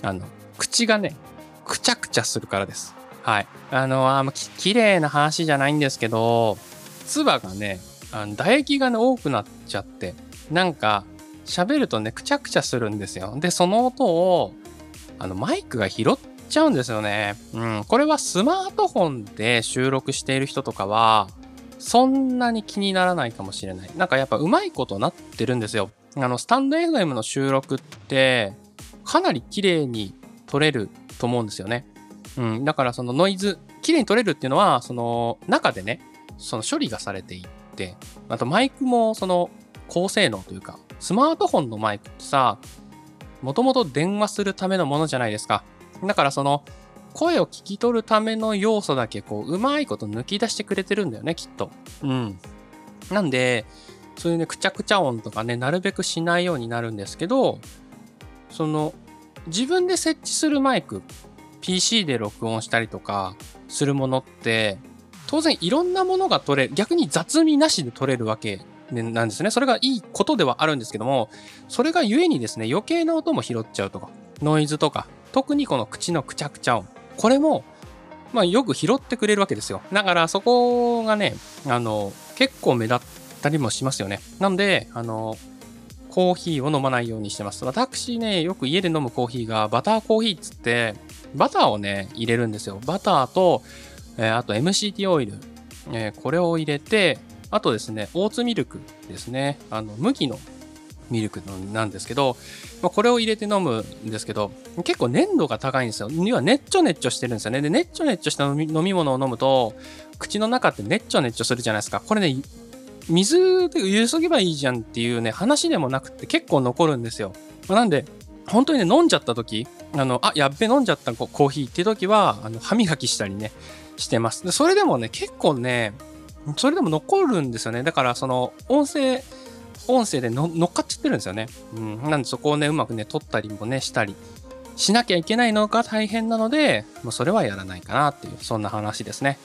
あの、口がね、くちゃくちゃするからです。はい。あの、あき綺麗な話じゃないんですけど、唾がね、あの唾液がね、多くなっちゃって、なんか、喋るとね、くちゃくちゃするんですよ。で、その音を、あの、マイクが拾っちゃうんですよね。うん。これはスマートフォンで収録している人とかは、そんなに気にならないかもしれない。なんかやっぱうまいことなってるんですよ。あの、スタンド FM の収録って、かなり綺麗に撮れると思うんですよね。うん。だからそのノイズ、綺麗に撮れるっていうのは、その中でね、その処理がされていって、あとマイクもその高性能というか、スマートフォンのマイクってさ、もともと電話するためのものじゃないですか。だからその、声を聞き取るための要素だけこう、うまいこと抜き出してくれてるんだよね、きっと。うん。なんで、そういうね、くちゃくちゃ音とかね、なるべくしないようになるんですけど、その、自分で設置するマイク、PC で録音したりとかするものって、当然いろんなものが取れる、逆に雑味なしで取れるわけなんですね。それがいいことではあるんですけども、それがゆえにですね、余計な音も拾っちゃうとか、ノイズとか、特にこの口のくちゃくちゃ音。これも、まあ、よく拾ってくれるわけですよ。だからそこがね、あの、結構目立ったりもしますよね。なんで、あの、コーヒーを飲まないようにしてます。私ね、よく家で飲むコーヒーがバターコーヒーっつって、バターをね、入れるんですよ。バターと、えー、あと MCT オイル、えー、これを入れて、あとですね、オーツミルクですね。あの、麦のミルクなんですけど、まあ、これを入れて飲むんですけど、結構粘度が高いんですよ。要はねっちょねっちょしてるんですよね。で、ねっちょねっちょした飲み物を飲むと、口の中ってねっちょねっちょするじゃないですか。これね、水でゆすげばいいじゃんっていうね、話でもなくて結構残るんですよ。なんで、本当にね、飲んじゃった時、あの、あ、やっべ、飲んじゃったコーヒーって時は、あの、歯磨きしたりね、してます。で、それでもね、結構ね、それでも残るんですよね。だから、その、音声、音声で乗っかっちゃってるんですよね。うん。なんでそこをね、うまくね、撮ったりもね、したりしなきゃいけないのが大変なので、もうそれはやらないかなっていう、そんな話ですね。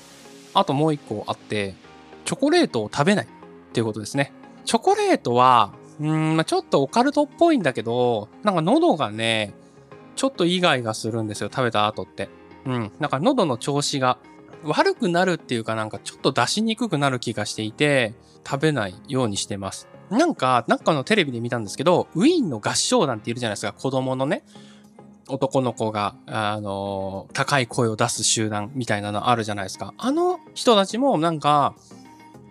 あともう一個あって、チョコレートを食べないっていうことですね。チョコレートは、うん、まあ、ちょっとオカルトっぽいんだけど、なんか喉がね、ちょっとイガイガするんですよ、食べた後って。うん。なんか喉の調子が悪くなるっていうかなんかちょっと出しにくくなる気がしていて、食べないようにしてます。なんか、なんかのテレビで見たんですけど、ウィーンの合唱団っているじゃないですか、子供のね。男の子が、あの、高い声を出す集団みたいなのあるじゃないですか。あの人たちもなんか、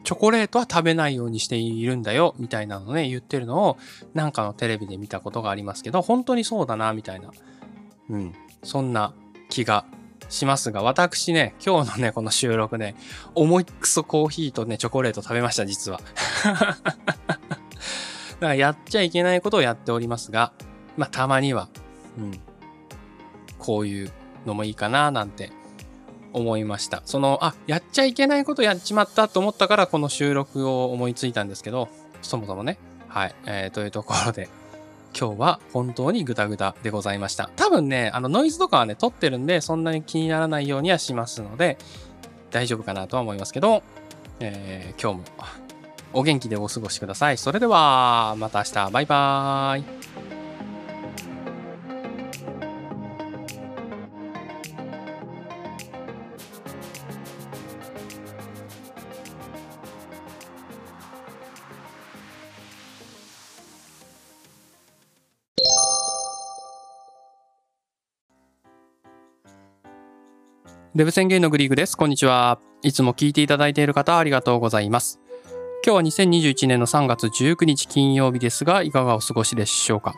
チョコレートは食べないようにしているんだよ、みたいなのね、言ってるのを、なんかのテレビで見たことがありますけど、本当にそうだな、みたいな。うん。そんな気がしますが、私ね、今日のね、この収録ね、思いっくそコーヒーとね、チョコレート食べました、実は。だからやっちゃいけないことをやっておりますが、まあ、たまには、うん、こういうのもいいかな、なんて思いました。その、あ、やっちゃいけないことやっちまったと思ったから、この収録を思いついたんですけど、そもそもね、はい、えー、というところで、今日は本当にグダグダでございました。多分ね、あのノイズとかはね、撮ってるんで、そんなに気にならないようにはしますので、大丈夫かなとは思いますけど、えー、今日もお元気でお過ごしください。それでは、また明日、バイバーイ。デブ宣言のグリーグです。こんにちは。いつも聞いていただいている方ありがとうございます。今日は2021年の3月19日金曜日ですが、いかがお過ごしでしょうか？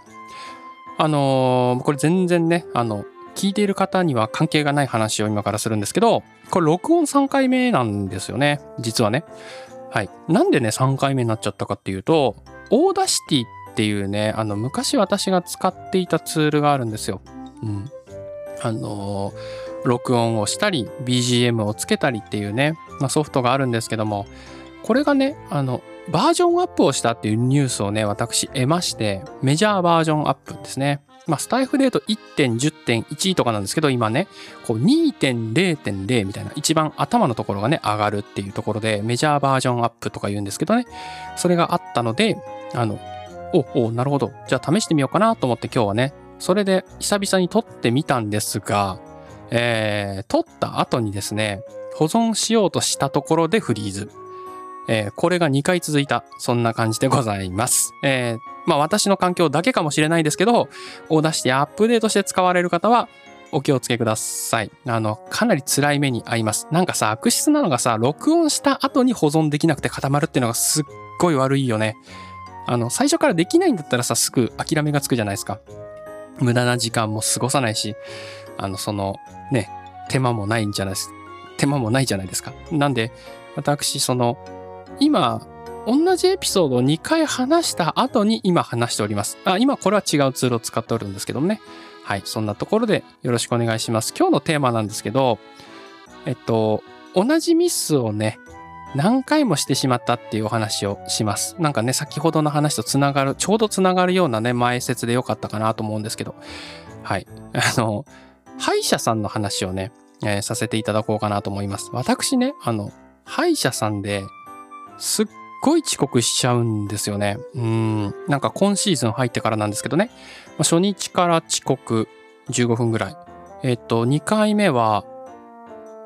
あのー、これ全然ね、あの、聞いている方には関係がない話を今からするんですけど、これ録音3回目なんですよね。実はね。はい。なんでね、3回目になっちゃったかっていうと、 Audacity っていうね、あの、昔私が使っていたツールがあるんですよ。うん。あのー、録音をしたり、BGM をつけたりっていうね、まあ、ソフトがあるんですけども、これがね、あの、バージョンアップをしたっていうニュースをね、私得まして、メジャーバージョンアップですね。まあ、スタイフで言うと1.10.1とかなんですけど、今ね、こう2.0.0みたいな、一番頭のところがね、上がるっていうところで、メジャーバージョンアップとか言うんですけどね、それがあったので、あの、お、お、なるほど。じゃあ試してみようかなと思って今日はね、それで久々に撮ってみたんですが、えー、撮った後にですね、保存しようとしたところでフリーズ。えー、これが2回続いた、そんな感じでございます。えー、まあ私の環境だけかもしれないですけど、オーダーしてアップデートして使われる方は、お気をつけください。あの、かなり辛い目に遭います。なんかさ、悪質なのがさ、録音した後に保存できなくて固まるっていうのがすっごい悪いよね。あの、最初からできないんだったらさ、すぐ諦めがつくじゃないですか。無駄な時間も過ごさないし、あの、その、ね、手間もないんじゃないです。手間もないじゃないですか。なんで、私、その、今、同じエピソードを2回話した後に今話しております。あ、今これは違うツールを使っておるんですけどもね。はい。そんなところでよろしくお願いします。今日のテーマなんですけど、えっと、同じミスをね、何回もしてしまったっていうお話をします。なんかね、先ほどの話とつながる、ちょうどつながるようなね、前説でよかったかなと思うんですけど、はい。あの、歯医者さんの話をね、えー、させていただこうかなと思います。私ね、あの、歯医者さんですっごい遅刻しちゃうんですよね。うん。なんか今シーズン入ってからなんですけどね。まあ、初日から遅刻15分ぐらい。えっと、2回目は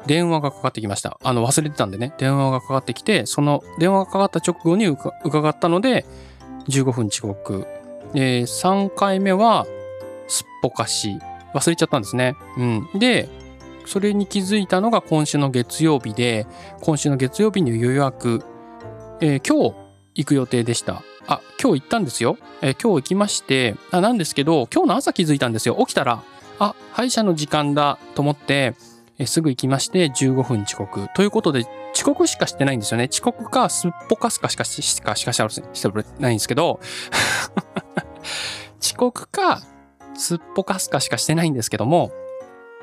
電話がかかってきました。あの、忘れてたんでね。電話がかかってきて、その電話がかかった直後に伺ったので、15分遅刻。えー、3回目は、すっぽかし。忘れちゃったんですね。うん。で、それに気づいたのが今週の月曜日で、今週の月曜日に予約えー、今日行く予定でした。あ、今日行ったんですよ。えー、今日行きまして、あなんですけど、今日の朝気づいたんですよ。起きたら、あ、歯医者の時間だと思って、えー、すぐ行きまして15分遅刻。ということで、遅刻しかしてないんですよね。遅刻かすっぽかすかしかししかしかしてないんですけど、遅刻かすっぽかすかしかしてないんですけども、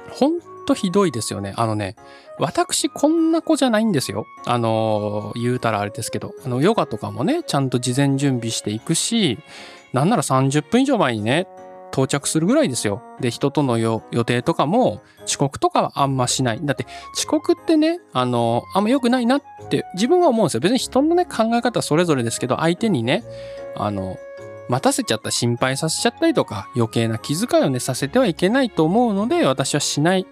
ほんとひどいですよね。あのね、私こんな子じゃないんですよ。あの、言うたらあれですけど、あの、ヨガとかもね、ちゃんと事前準備していくし、なんなら30分以上前にね、到着するぐらいですよ。で、人との予定とかも遅刻とかはあんましない。だって遅刻ってね、あの、あんま良くないなって自分は思うんですよ。別に人のね、考え方はそれぞれですけど、相手にね、あの、待たせちゃった心配させちゃったりとか余計な気遣いをねさせてはいけないと思うので私はしない。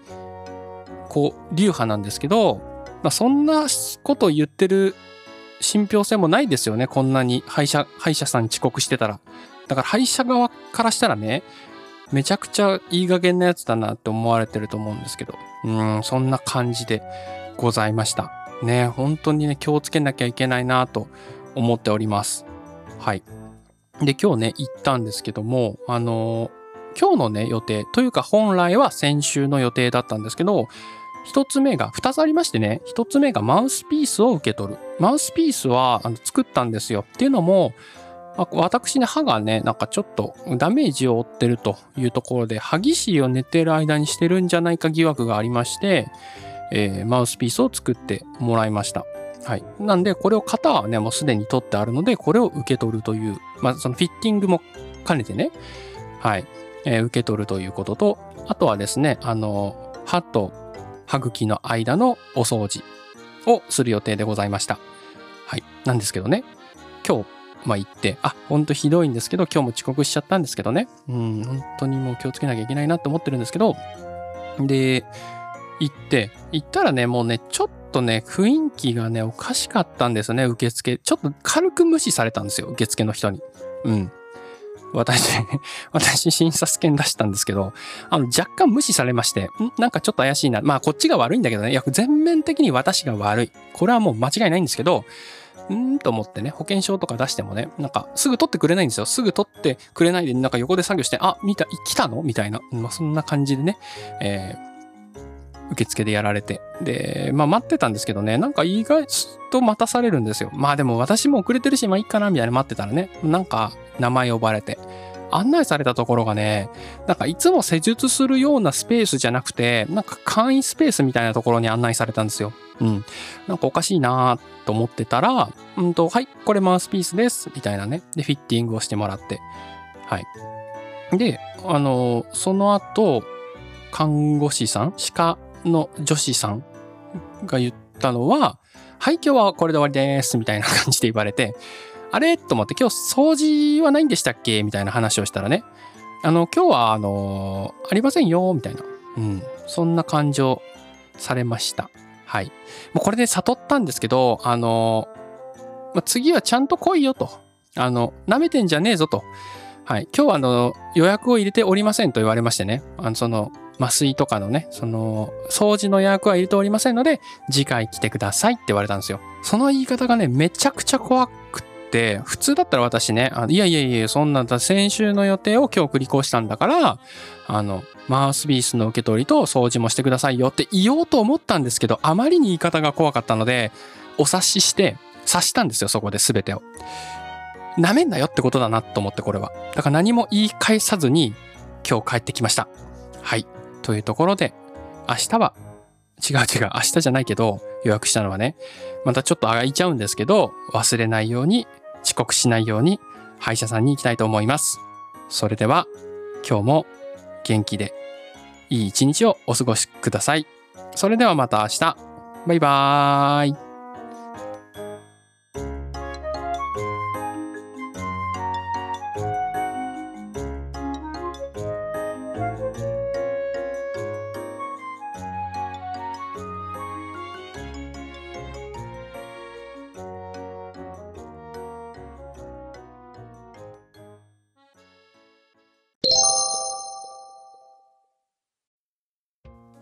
こう流派なんですけど、まあ、そんなことを言ってる信憑性もないですよね。こんなに歯医者歯医者さん遅刻してたら。だから歯医者側からしたらねめちゃくちゃいい加減なやつだなって思われてると思うんですけど。うんそんな感じでございました。ね本当にね気をつけなきゃいけないなと思っております。はい。で、今日ね、行ったんですけども、あの、今日のね、予定、というか本来は先週の予定だったんですけど、一つ目が、二つありましてね、一つ目がマウスピースを受け取る。マウスピースはあの作ったんですよ。っていうのも、私ね、歯がね、なんかちょっとダメージを負ってるというところで、歯ぎしりを寝てる間にしてるんじゃないか疑惑がありまして、えー、マウスピースを作ってもらいました。はい。なんで、これを型はね、もうすでに取ってあるので、これを受け取るという、まあ、そのフィッティングも兼ねてね、はい、えー、受け取るということと、あとはですね、あの、歯と歯茎の間のお掃除をする予定でございました。はい。なんですけどね、今日、まあ行って、あ、ほんとひどいんですけど、今日も遅刻しちゃったんですけどね、うん、本当にもう気をつけなきゃいけないなって思ってるんですけど、で、行って、行ったらね、もうね、ちょっとね、雰囲気がね、おかしかったんですよね、受付。ちょっと軽く無視されたんですよ、受付の人に。うん。私、私、診察券出したんですけど、あの、若干無視されまして、ん？なんかちょっと怪しいな。まあ、こっちが悪いんだけどね。いや、全面的に私が悪い。これはもう間違いないんですけど、うんと思ってね、保険証とか出してもね、なんかすぐ取ってくれないんですよ。すぐ取ってくれないで、なんか横で作業して、あ、見た、来たの？みたいな、まあ、そんな感じでね、えー、受付でやられて。で、まあ待ってたんですけどね、なんか意外と待たされるんですよ。まあでも私も遅れてるし、まあいいかな、みたいな待ってたらね、なんか名前呼ばれて。案内されたところがね、なんかいつも施術するようなスペースじゃなくて、なんか簡易スペースみたいなところに案内されたんですよ。うん。なんかおかしいなと思ってたら、うんと、はい、これマウスピースです。みたいなね。で、フィッティングをしてもらって。はい。で、あの、その後、看護師さん、歯科の女子さんが言ったのは、はい、今日はこれで終わりです。みたいな感じで言われて、あれ？と思って今日掃除はないんでしたっけ？みたいな話をしたらね、あの、今日はあの、ありませんよ、みたいな。うん。そんな感じをされました。はい。もうこれで悟ったんですけど、あの、ま次はちゃんと来いよと。あの、舐めてんじゃねえぞと。はい。今日はあの、予約を入れておりませんと言われましてね。あの、その、麻酔とかのね、その、掃除の予約は入れておりませんので、次回来てくださいって言われたんですよ。その言い方がね、めちゃくちゃ怖くって、普通だったら私ね、あいやいやいや、そんな、先週の予定を今日繰り越したんだから、あの、マウスピースの受け取りと掃除もしてくださいよって言おうと思ったんですけど、あまりに言い方が怖かったので、お察しして、察したんですよ、そこで全てを。なめんなよってことだなと思ってこれは。だから何も言い返さずに今日帰ってきました。はい。というところで、明日は、違う違う、明日じゃないけど、予約したのはね、またちょっと空いちゃうんですけど、忘れないように、遅刻しないように、歯医者さんに行きたいと思います。それでは、今日も元気でいい一日をお過ごしください。それではまた明日。バイバーイ。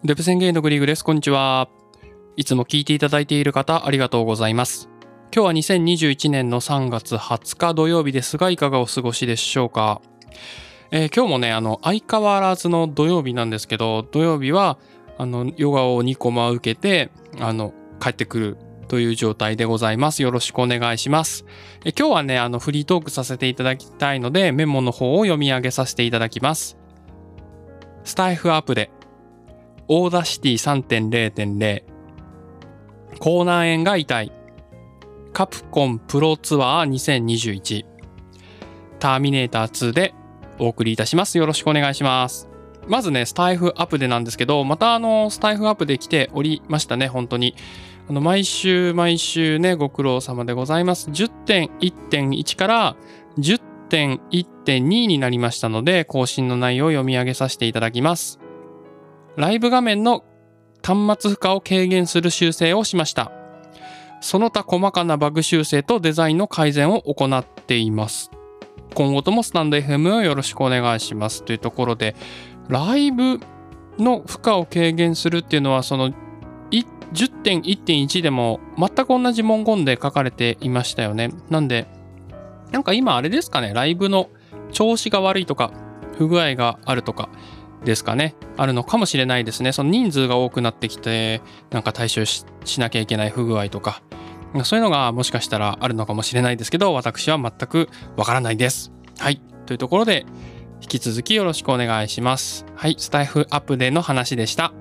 デブ宣言のグリーグです。こんにちは。いつも聞いていただいている方、ありがとうございます。今日は2021年の3月20日土曜日ですが、いかがお過ごしでしょうか？えー、今日もね、あの、相変わらずの土曜日なんですけど、土曜日は、あの、ヨガを2コマ受けて、あの、帰ってくるという状態でございます。よろしくお願いします。え今日はね、あの、フリートークさせていただきたいので、メモの方を読み上げさせていただきます。スタエフアップデ Audacity 3.0.0口内炎が痛いカプコンプロツアー2021ターミネーター2でお送りいたします。よろしくお願いします。まずね、スタエフアップデなんですけど、またあの、スタエフアップデ来ておりましたね、本当に。あの、毎週毎週ね、ご苦労様でございます。10.1.1から10.1.2になりましたので、更新の内容を読み上げさせていただきます。ライブ画面の端末負荷を軽減する修正をしました。その他細かなバグ修正とデザインの改善を行っています。今後ともスタンド FM をよろしくお願いしますというところで、ライブの負荷を軽減するっていうのは、その10.1.1でも全く同じ文言で書かれていましたよね。なんで、なんか今あれですかね、ライブの調子が悪いとか、不具合があるとか、ですかね、あるのかもしれないですね。その人数が多くなってきて、なんか対処しなきゃいけない不具合とか、そういうのがもしかしたらあるのかもしれないですけど、私は全くわからないです。はい。というところで、引き続きよろしくお願いします。はい。スタエフアップデの話でした。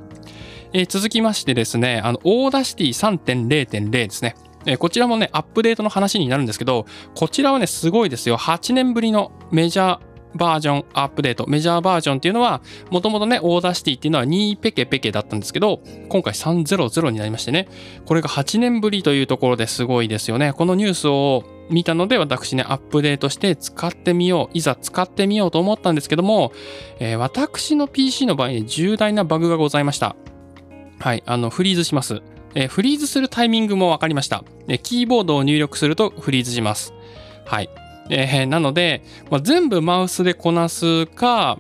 え、続きましてですね、あの、 Audacity 3.0.0ですね。え、こちらもね、アップデートの話になるんですけど、こちらはね、すごいですよ。8年ぶりのメジャーバージョンアップデート、メジャーバージョンっていうのは、もともとね、 Audacity っていうのは2ペケペケだったんですけど、今回300になりましてね、これが8年ぶりというところですごいですよね。このニュースを見たので、私ね、アップデートして使ってみよう、いざ使ってみようと思ったんですけども、えー、私の PC の場合、ね、重大なバグがございました。はい、あの、フリーズします。えー、フリーズするタイミングも分かりました。え、キーボードを入力するとフリーズします。はい。えー、なので、まあ、全部マウスでこなすか、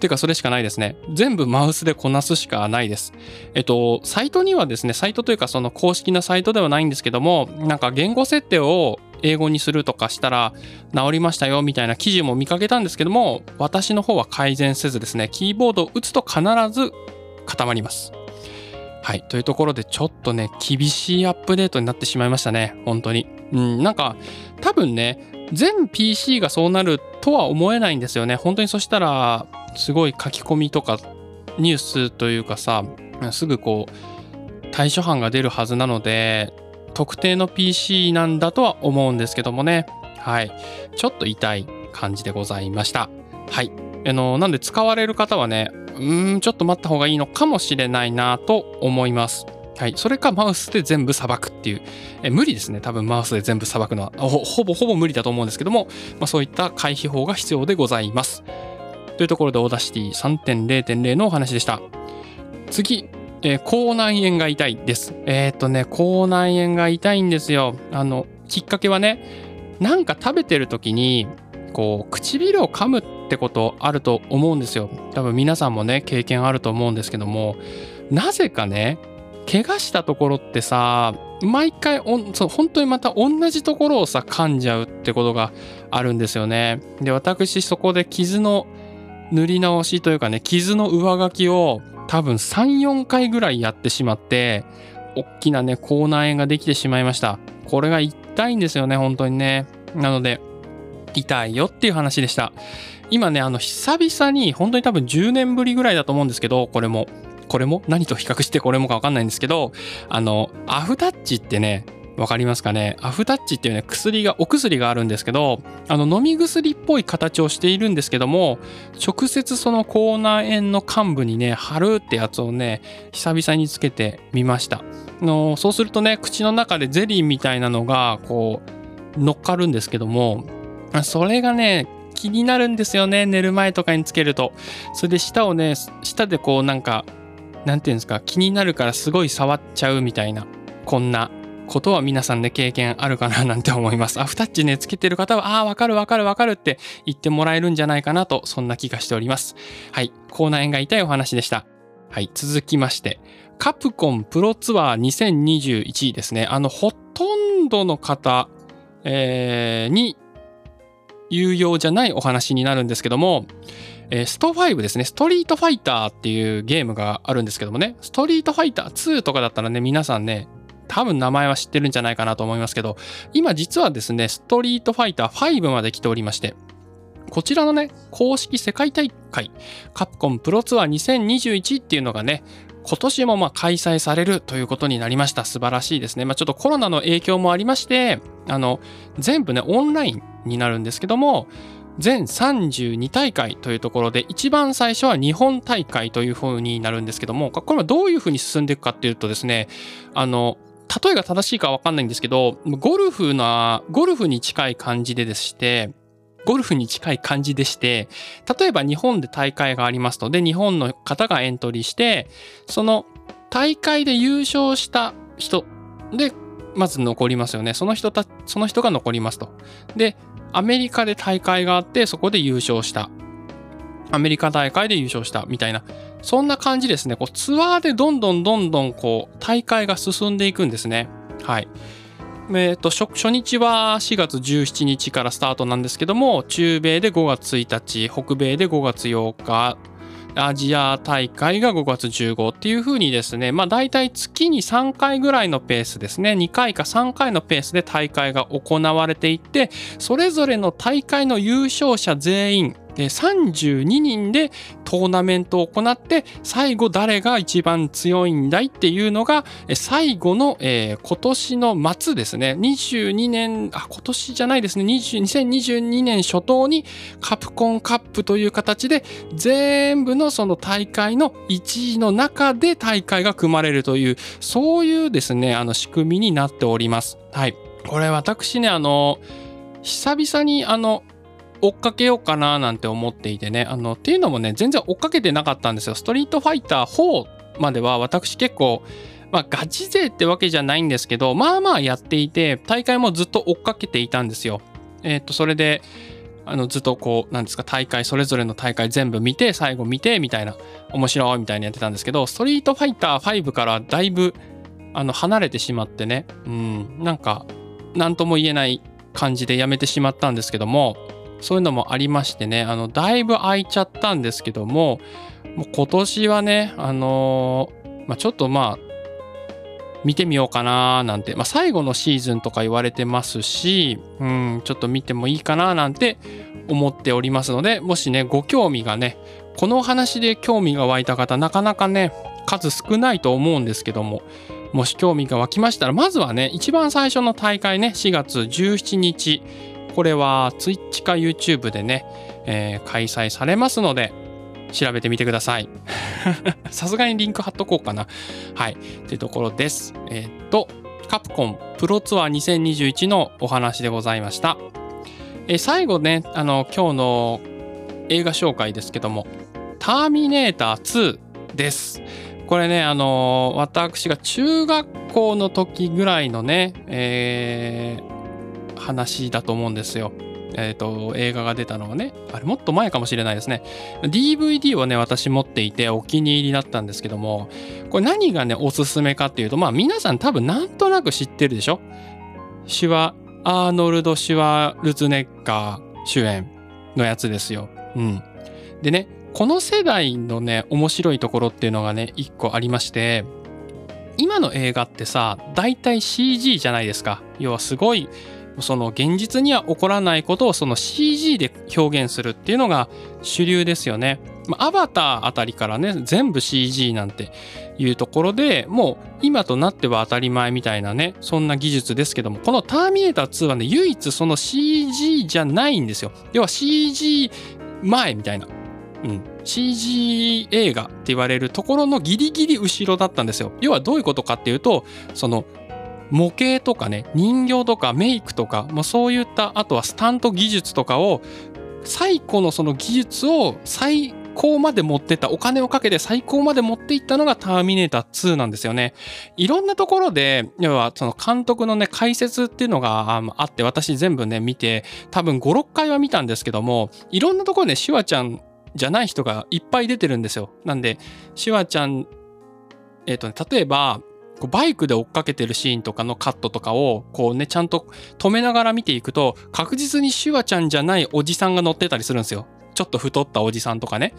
てかそれしかないですね。全部マウスでこなすしかないです。えっと、サイトにはですね、サイトというかその公式なサイトではないんですけども、なんか言語設定を英語にするとかしたら治りましたよみたいな記事も見かけたんですけども、私の方は改善せずですね、キーボードを打つと必ず固まります。はい。というところで、ちょっとね、厳しいアップデートになってしまいましたね。本当に。うん、なんか、多分ね、全 PC がそうなるとは思えないんですよね。本当にそしたら、すごい書き込みとか、ニュースというかさ、すぐこう、対処犯が出るはずなので、特定の PC なんだとは思うんですけどもね。はい。ちょっと痛い感じでございました。はい。あの、なんで使われる方はね、うん、ちょっと待った方がいいのかもしれないなと思います。はい。それかマウスで全部さばくっていう。え無理ですね。多分マウスで全部さばくのはほ。ほぼほぼ無理だと思うんですけども、まあ、そういった回避法が必要でございます。というところで Audacity 3.0.0のお話でした。次、えー、口内炎が痛いです。えー、っとね、口内炎が痛いんですよ。あの、きっかけはね、なんか食べてる時に、こう、唇を噛むっってことあると思うんですよ。多分皆さんもね、経験あると思うんですけども、なぜかね、怪我したところってさ、毎回おそう本当にまた同じところをさ噛んじゃうってことがあるんですよね。で私そこで傷の塗り直しというかね傷の上書きを多分34回ぐらいやってしまって大きなね口内炎ができてしまいましたこれが痛いんですよね本当にねなので痛いよっていう話でした。今ねあの久々に本当に多分10年ぶりぐらいだと思うんですけどこれも。これも？何と比較してこれもかわかんないんですけどあのアフタッチってねわかりますかね？アフタッチっていうね、薬が、お薬があるんですけど、あの、飲み薬っぽい形をしているんですけども、直接その口内炎の患部にね、貼るってやつをね、久々につけてみました。のそうするとね、口の中でゼリーみたいなのが、こう、乗っかるんですけども、それがね、気になるんですよね。寝る前とかにつけると。それで舌をね、舌でこうなんか、なんていうんですか、気になるからすごい触っちゃうみたいな、こんなことは皆さんね、経験あるかななんて思います。アフタッチね、つけてる方は、ああ、わかるわかるわかるって言ってもらえるんじゃないかなと、そんな気がしております。はい。口内炎が痛いお話でした。はい。続きまして、カプコンプロツアー2021ですね。あの、ほとんどの方、えー、に有用じゃないお話になるんですけども、えー、スト5ですね、ストリートファイターっていうゲームがあるんですけどもね、ストリートファイター2とかだったらね、皆さんね、多分名前は知ってるんじゃないかなと思いますけど、今実はですね、ストリートファイター5まで来ておりまして、こちらのね、公式世界大会、カプコンプロツアー2021っていうのがね、今年もま開催されるということになりました。素晴らしいですね。まあ、ちょっとコロナの影響もありまして、あの、全部ね、オンラインになるんですけども、全32大会というところで、一番最初は日本大会というふうになるんですけども、これはどういうふうに進んでいくかっていうとですね、あの、例えが正しいかわかんないんですけど、ゴルフな、ゴルフに近い感じででして、ゴルフに近い感じでして、例えば日本で大会がありますので、日本の方がエントリーして、その大会で優勝した人で、まず残りますよね。その人た、その人が残りますと。で、アメリカで大会があって、そこで優勝した。アメリカ大会で優勝したみたいなそんな感じですね。こうツアーでどんどんどんどんこう大会が進んでいくんですね。はい。えーと、初初日は4月17日からスタートなんですけども中米で5月1日北米で5月8日アジア大会が5月15っていう風にですねまあ大体月に3回ぐらいのペースですね。2回か3回のペースで大会が行われていてそれぞれの大会の優勝者全員で32人でトーナメントを行って最後誰が一番強いんだいっていうのが最後の、えー、今年の末ですね。22年あ今年じゃないですね。2022年初頭にカプコンカップという形で全部のその大会の1位の中で大会が組まれるというそういうですねあの仕組みになっております。はい、これ私ねあの久々にあの追っかけようかななんて思っていてね。あの、っていうのもね、全然追っかけてなかったんですよ。ストリートファイター4までは私結構、まあガチ勢ってわけじゃないんですけど、まあまあやっていて、大会もずっと追っかけていたんですよ。えっ、ー、と、それで、あのずっとこうなんですか大会それぞれの大会全部見て最後見てみたいな面白いみたいにやってたんですけどストリートファイター5からだいぶあの離れてしまってねうんなんか何とも言えない感じでやめてしまったんですけどもそういうのもありましてねあのだいぶ空いちゃったんですけどももう今年はねあのー、まあ、ちょっとまあ見てみようかななんて、まあ、最後のシーズンとか言われてますし、うん、ちょっと見てもいいかななんて思っておりますので、もしね、ご興味がね、このお話で興味が湧いた方、なかなかね、数少ないと思うんですけども、もし興味が湧きましたら、まずはね、一番最初の大会ね、4月17日、これは Twitch か YouTube でね、えー、開催されますので、調べてみてください。さすがにリンク貼っとこうかな。はい。ってところです。えー、っと、カプコンプロツアー2021のお話でございました。えー、最後ね、あの、今日の映画紹介ですけども、ターミネーター2です。これね、あの私が中学校の時ぐらいのね、えー、話だと思うんですよ。えっ、ー、と、映画が出たのはね、あれもっと前かもしれないですね。DVD をね、私持っていてお気に入りだったんですけども、これ何がね、おすすめかっていうと、まあ皆さん多分なんとなく知ってるでしょ？シュワ、アーノルド・シュワルツネッカー主演のやつですよ。うん。でね、この世代のね、面白いところっていうのがね、一個ありまして、今の映画ってさ、大体 CG じゃないですか。要はすごいその現実には起こらないことをその CG で表現するっていうのが主流ですよね。ま、アバターあたりからね全部 CG なんていうところでもう今となっては当たり前みたいなねそんな技術ですけどもこの「ターミネーター2」はね唯一その CG じゃないんですよ。要は CG 前みたいな。うん、CG 映画って言われるところのギリギリ後ろだったんですよ。要はどういうことかっていうとその模型とかね人形とかメイクとか、まあ、そういったあとはスタント技術とかを最古のその技術を最高まで持ってったお金をかけて最高まで持っていったのがターミネーター2なんですよね。いろんなところで要はその監督のね解説っていうのがあって私全部ね見て多分56回は見たんですけどもいろんなところでシュワちゃんじゃない人がいっぱい出てるんですよ。なんでシュワちゃんえっ、ー、とね例えばこうバイクで追っかけてるシーンとかのカットとかをこうねちゃんと止めながら見ていくと確実にシュワちゃんじゃないおじさんが乗ってたりするんですよ。ちょっと太ったおじさんとかね。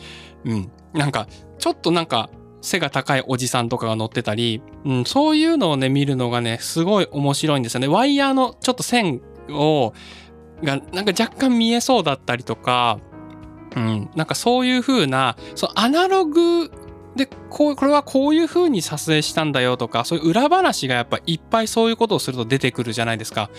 うん。なんかちょっとなんか背が高いおじさんとかが乗ってたり、うん、そういうのをね見るのがねすごい面白いんですよね。ワイヤーのちょっと線をがなんか若干見えそうだったりとか、うん、なんかそういう風な、そのアナログでこうこれはこういうふうに撮影したんだよとかそういう裏話がやっぱいっぱいそういうことをすると出てくるじゃないですか。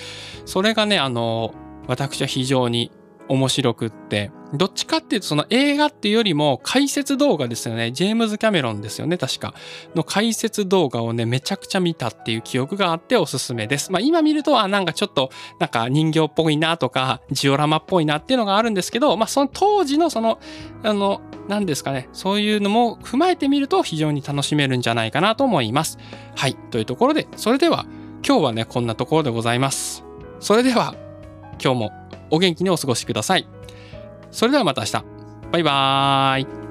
それがねあの私は非常に面白くって、どっちかっていうとその映画っていうよりも解説動画ですよね。ジェームズ・キャメロンですよね、確か。の解説動画をね、めちゃくちゃ見たっていう記憶があっておすすめです。まあ今見ると、あ、なんかちょっと、なんか人形っぽいなとか、ジオラマっぽいなっていうのがあるんですけど、まあその当時のその、あの、何ですかね、そういうのも踏まえてみると非常に楽しめるんじゃないかなと思います。はい。というところで、それでは今日はね、こんなところでございます。それでは、今日もお元気にお過ごしください。それではまた明日。バイバーイ。